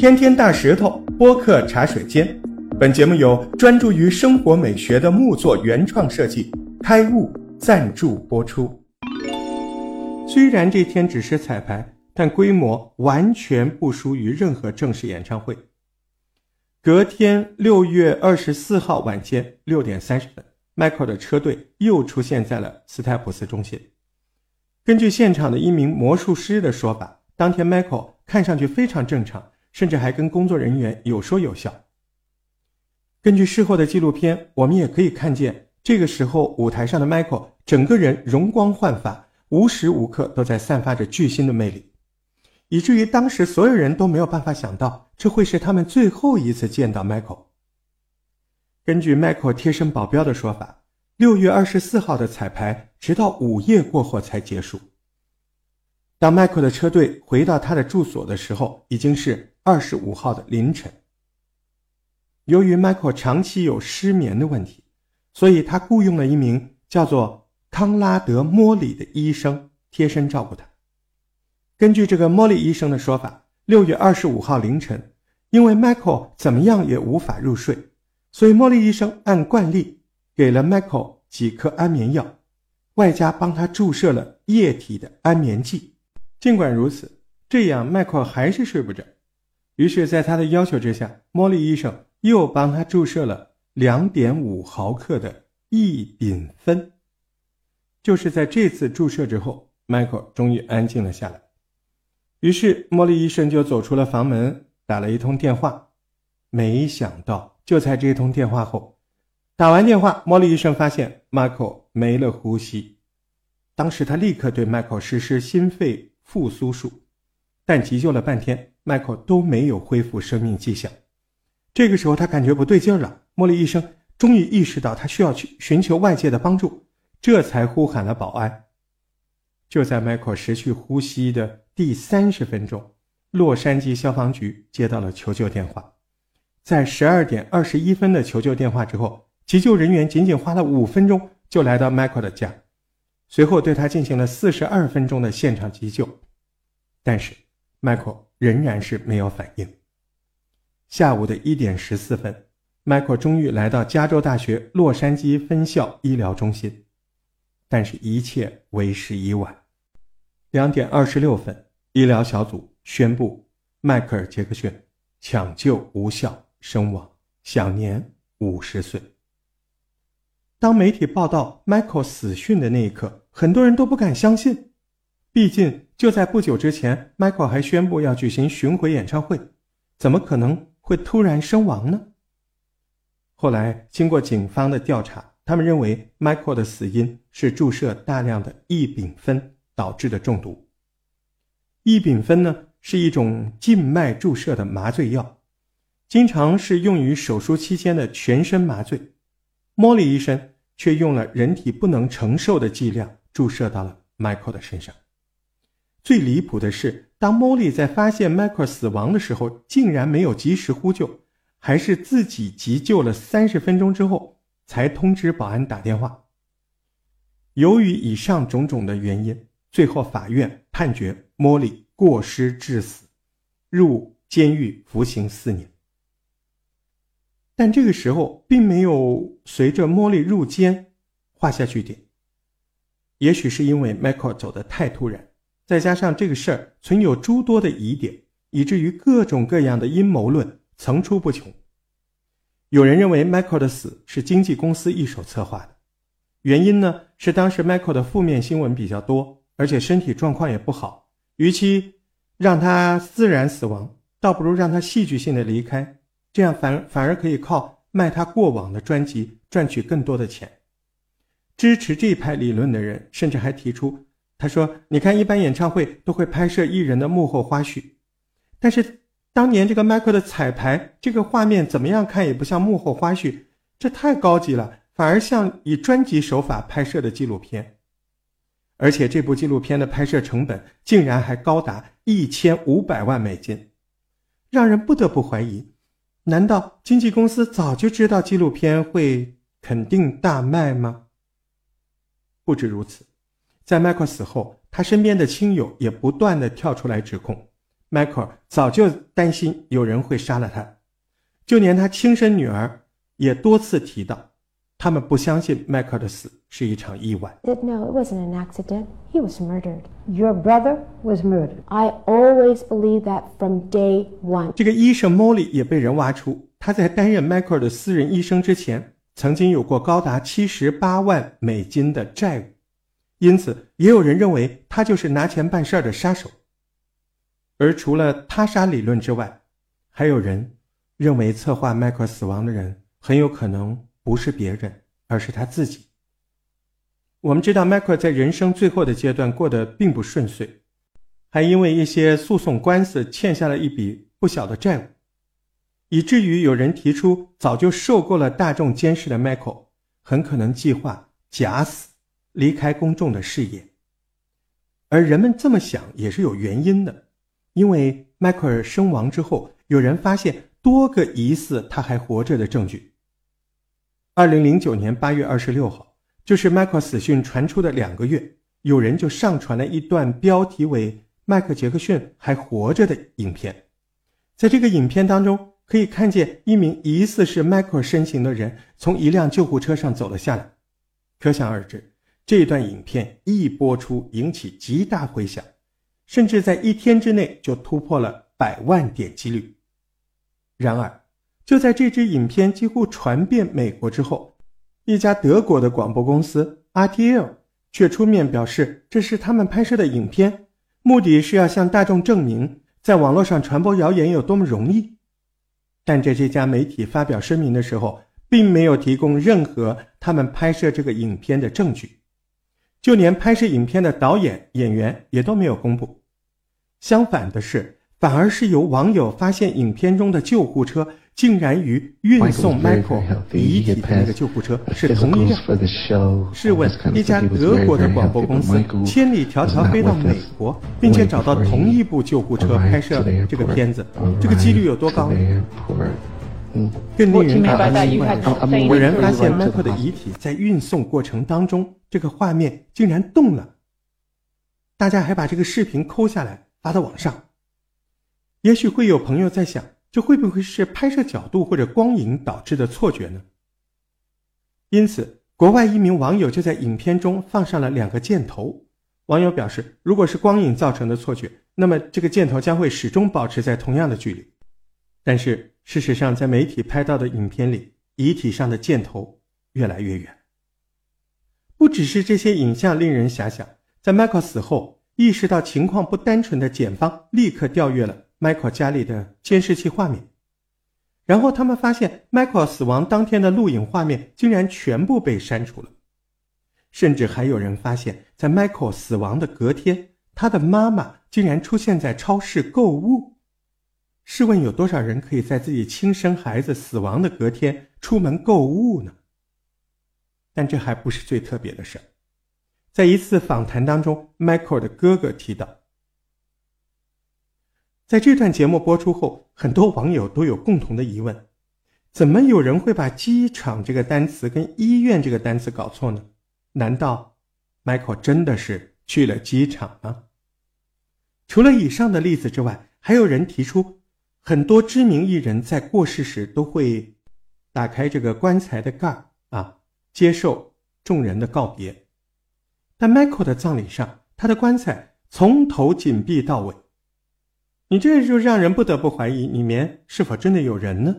天天大石头播客茶水间，本节目由专注于生活美学的木作原创设计开悟赞助播出。虽然这天只是彩排，但规模完全不输于任何正式演唱会。隔天六月二十四号晚间六点三十分，Michael 的车队又出现在了斯泰普斯中心。根据现场的一名魔术师的说法，当天 Michael 看上去非常正常，甚至还跟工作人员有说有笑。根据事后的纪录片，我们也可以看见，这个时候舞台上的 Michael 整个人容光焕发，无时无刻都在散发着巨星的魅力，以至于当时所有人都没有办法想到，这会是他们最后一次见到 Michael。根据 Michael 贴身保镖的说法。六月二十四号的彩排，直到午夜过后才结束。当迈克的车队回到他的住所的时候，已经是二十五号的凌晨。由于迈克长期有失眠的问题，所以他雇佣了一名叫做康拉德·莫里的医生贴身照顾他。根据这个莫里医生的说法，六月二十五号凌晨，因为迈克怎么样也无法入睡，所以莫里医生按惯例。给了 Michael 几颗安眠药，外加帮他注射了液体的安眠剂。尽管如此，这样 Michael 还是睡不着。于是，在他的要求之下，莫莉医生又帮他注射了两点五毫克的异丙酚。就是在这次注射之后，Michael 终于安静了下来。于是，莫莉医生就走出了房门，打了一通电话。没想到，就在这通电话后。打完电话，莫莉医生发现 Michael 没了呼吸。当时他立刻对 Michael 实施心肺复苏术，但急救了半天，Michael 都没有恢复生命迹象。这个时候，他感觉不对劲了。莫莉医生终于意识到他需要去寻求外界的帮助，这才呼喊了保安。就在 Michael 失去呼吸的第三十分钟，洛杉矶消防局接到了求救电话。在十二点二十一分的求救电话之后。急救人员仅仅花了五分钟就来到 Michael 的家，随后对他进行了四十二分钟的现场急救，但是 Michael 仍然是没有反应。下午的一点十四分迈克尔终于来到加州大学洛杉矶分校医疗中心，但是一切为时已晚。两点二十六分，医疗小组宣布迈克尔·杰克逊抢救无效身亡，享年五十岁。当媒体报道 Michael 死讯的那一刻，很多人都不敢相信。毕竟就在不久之前，Michael 还宣布要举行巡回演唱会，怎么可能会突然身亡呢？后来经过警方的调查，他们认为 Michael 的死因是注射大量的异丙酚导致的中毒。异丙酚呢是一种静脉注射的麻醉药，经常是用于手术期间的全身麻醉。莫莉医生却用了人体不能承受的剂量注射到了 Michael 的身上。最离谱的是，当莫莉在发现 Michael 死亡的时候，竟然没有及时呼救，还是自己急救了三十分钟之后才通知保安打电话。由于以上种种的原因，最后法院判决莫莉过失致死，入监狱服刑四年。但这个时候并没有随着莫莉入监画下句点。也许是因为 Michael 走得太突然，再加上这个事儿存有诸多的疑点，以至于各种各样的阴谋论层出不穷。有人认为 Michael 的死是经纪公司一手策划的，原因呢是当时 Michael 的负面新闻比较多，而且身体状况也不好，与其让他自然死亡，倒不如让他戏剧性的离开。这样反反而可以靠卖他过往的专辑赚取更多的钱。支持这一派理论的人甚至还提出，他说：“你看，一般演唱会都会拍摄艺人的幕后花絮，但是当年这个迈克的彩排，这个画面怎么样看也不像幕后花絮，这太高级了，反而像以专辑手法拍摄的纪录片。而且这部纪录片的拍摄成本竟然还高达一千五百万美金，让人不得不怀疑。”难道经纪公司早就知道纪录片会肯定大卖吗？不止如此，在迈克尔死后，他身边的亲友也不断的跳出来指控迈克尔早就担心有人会杀了他，就连他亲生女儿也多次提到，他们不相信迈克尔的死是一场意外。No, it wasn't an accident. He was murdered. Your brother was murdered. I always believed that from day one. 这个医生莫莉也被人挖出，他在担任迈克尔的私人医生之前，曾经有过高达七十八万美金的债务，因此也有人认为他就是拿钱办事儿的杀手。而除了他杀理论之外，还有人认为策划迈克尔死亡的人很有可能不是别人，而是他自己。我们知道，迈克尔在人生最后的阶段过得并不顺遂，还因为一些诉讼官司欠下了一笔不小的债务，以至于有人提出，早就受够了大众监视的迈克尔很可能计划假死，离开公众的视野。而人们这么想也是有原因的。因为迈克尔身亡之后，有人发现多个疑似他还活着的证据。二零零九年八月二十六号，就是迈克尔死讯传出的两个月，有人就上传了一段标题为“迈克杰克逊还活着”的影片。在这个影片当中，可以看见一名疑似是迈克尔身形的人从一辆救护车上走了下来。可想而知，这段影片一播出，引起极大回响。甚至在一天之内就突破了百万点击率。然而，就在这支影片几乎传遍美国之后，一家德国的广播公司 RTL 却出面表示，这是他们拍摄的影片，目的是要向大众证明，在网络上传播谣言有多么容易。但在这家媒体发表声明的时候，并没有提供任何他们拍摄这个影片的证据，就连拍摄影片的导演、演员也都没有公布。相反的是，反而是由网友发现影片中的救护车竟然与运送 Michael 遗体的那个救护车是同一辆。试问，一家德国的广播公司千里迢迢飞到美国，并且找到同一部救护车拍摄这个片子，这个几率有多高？更令人感到意外的是，有人发现 Michael 的遗体在运送过程当中，这个画面竟然动了。大家还把这个视频抠下来。发到网上，也许会有朋友在想，这会不会是拍摄角度或者光影导致的错觉呢？因此，国外一名网友就在影片中放上了两个箭头。网友表示，如果是光影造成的错觉，那么这个箭头将会始终保持在同样的距离。但是，事实上，在媒体拍到的影片里，遗体上的箭头越来越远。不只是这些影像令人遐想，在迈克死后。意识到情况不单纯的检方立刻调阅了 Michael 家里的监视器画面，然后他们发现 Michael 死亡当天的录影画面竟然全部被删除了，甚至还有人发现，在 Michael 死亡的隔天，他的妈妈竟然出现在超市购物。试问有多少人可以在自己亲生孩子死亡的隔天出门购物呢？但这还不是最特别的事儿。在一次访谈当中，Michael 的哥哥提到，在这段节目播出后，很多网友都有共同的疑问：怎么有人会把“机场”这个单词跟“医院”这个单词搞错呢？难道 Michael 真的是去了机场吗？除了以上的例子之外，还有人提出，很多知名艺人在过世时都会打开这个棺材的盖儿啊，接受众人的告别。但 Michael 的葬礼上，他的棺材从头紧闭到尾，你这就让人不得不怀疑里面是否真的有人呢？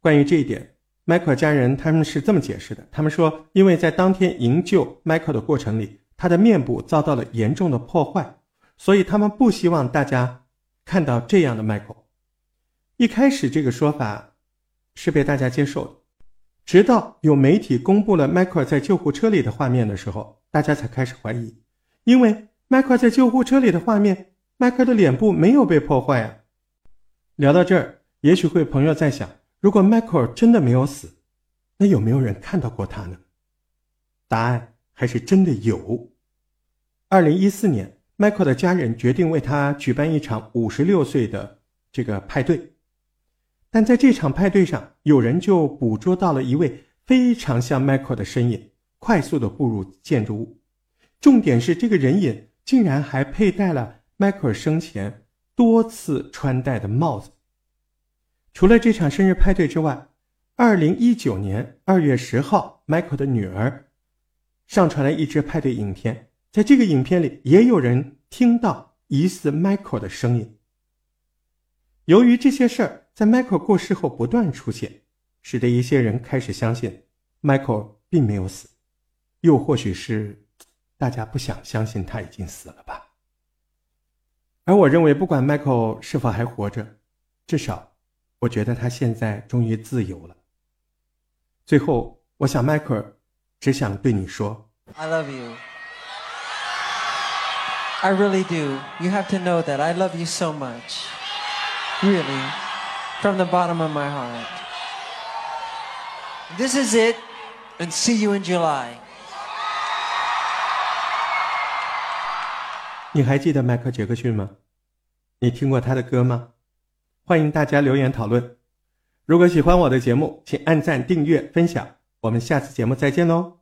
关于这一点，Michael 家人他们是这么解释的：他们说，因为在当天营救 Michael 的过程里，他的面部遭到了严重的破坏，所以他们不希望大家看到这样的 Michael。一开始，这个说法是被大家接受的，直到有媒体公布了 Michael 在救护车里的画面的时候。大家才开始怀疑，因为迈克尔在救护车里的画面，迈克尔的脸部没有被破坏啊。聊到这儿，也许会朋友在想，如果迈克尔真的没有死，那有没有人看到过他呢？答案还是真的有。二零一四年，迈克尔的家人决定为他举办一场五十六岁的这个派对，但在这场派对上，有人就捕捉到了一位非常像迈克尔的身影。快速的步入建筑物，重点是这个人影竟然还佩戴了迈克尔生前多次穿戴的帽子。除了这场生日派对之外，二零一九年二月十号，Michael 的女儿上传了一支派对影片，在这个影片里，也有人听到疑似 Michael 的声音。由于这些事儿在 Michael 过世后不断出现，使得一些人开始相信 Michael 并没有死，又或许是大家不想相信他已经死了吧。而我认为，不管 Michael 是否还活着，至少我觉得他现在终于自由了。最后，我想 Michael 只想对你说：“I love you. I really do. You have to know that I love you so much, really, from the bottom of my heart. This is it, and see you in July.” 你还记得迈克·杰克逊吗？你听过他的歌吗？欢迎大家留言讨论。如果喜欢我的节目，请按赞、订阅、分享。我们下次节目再见喽！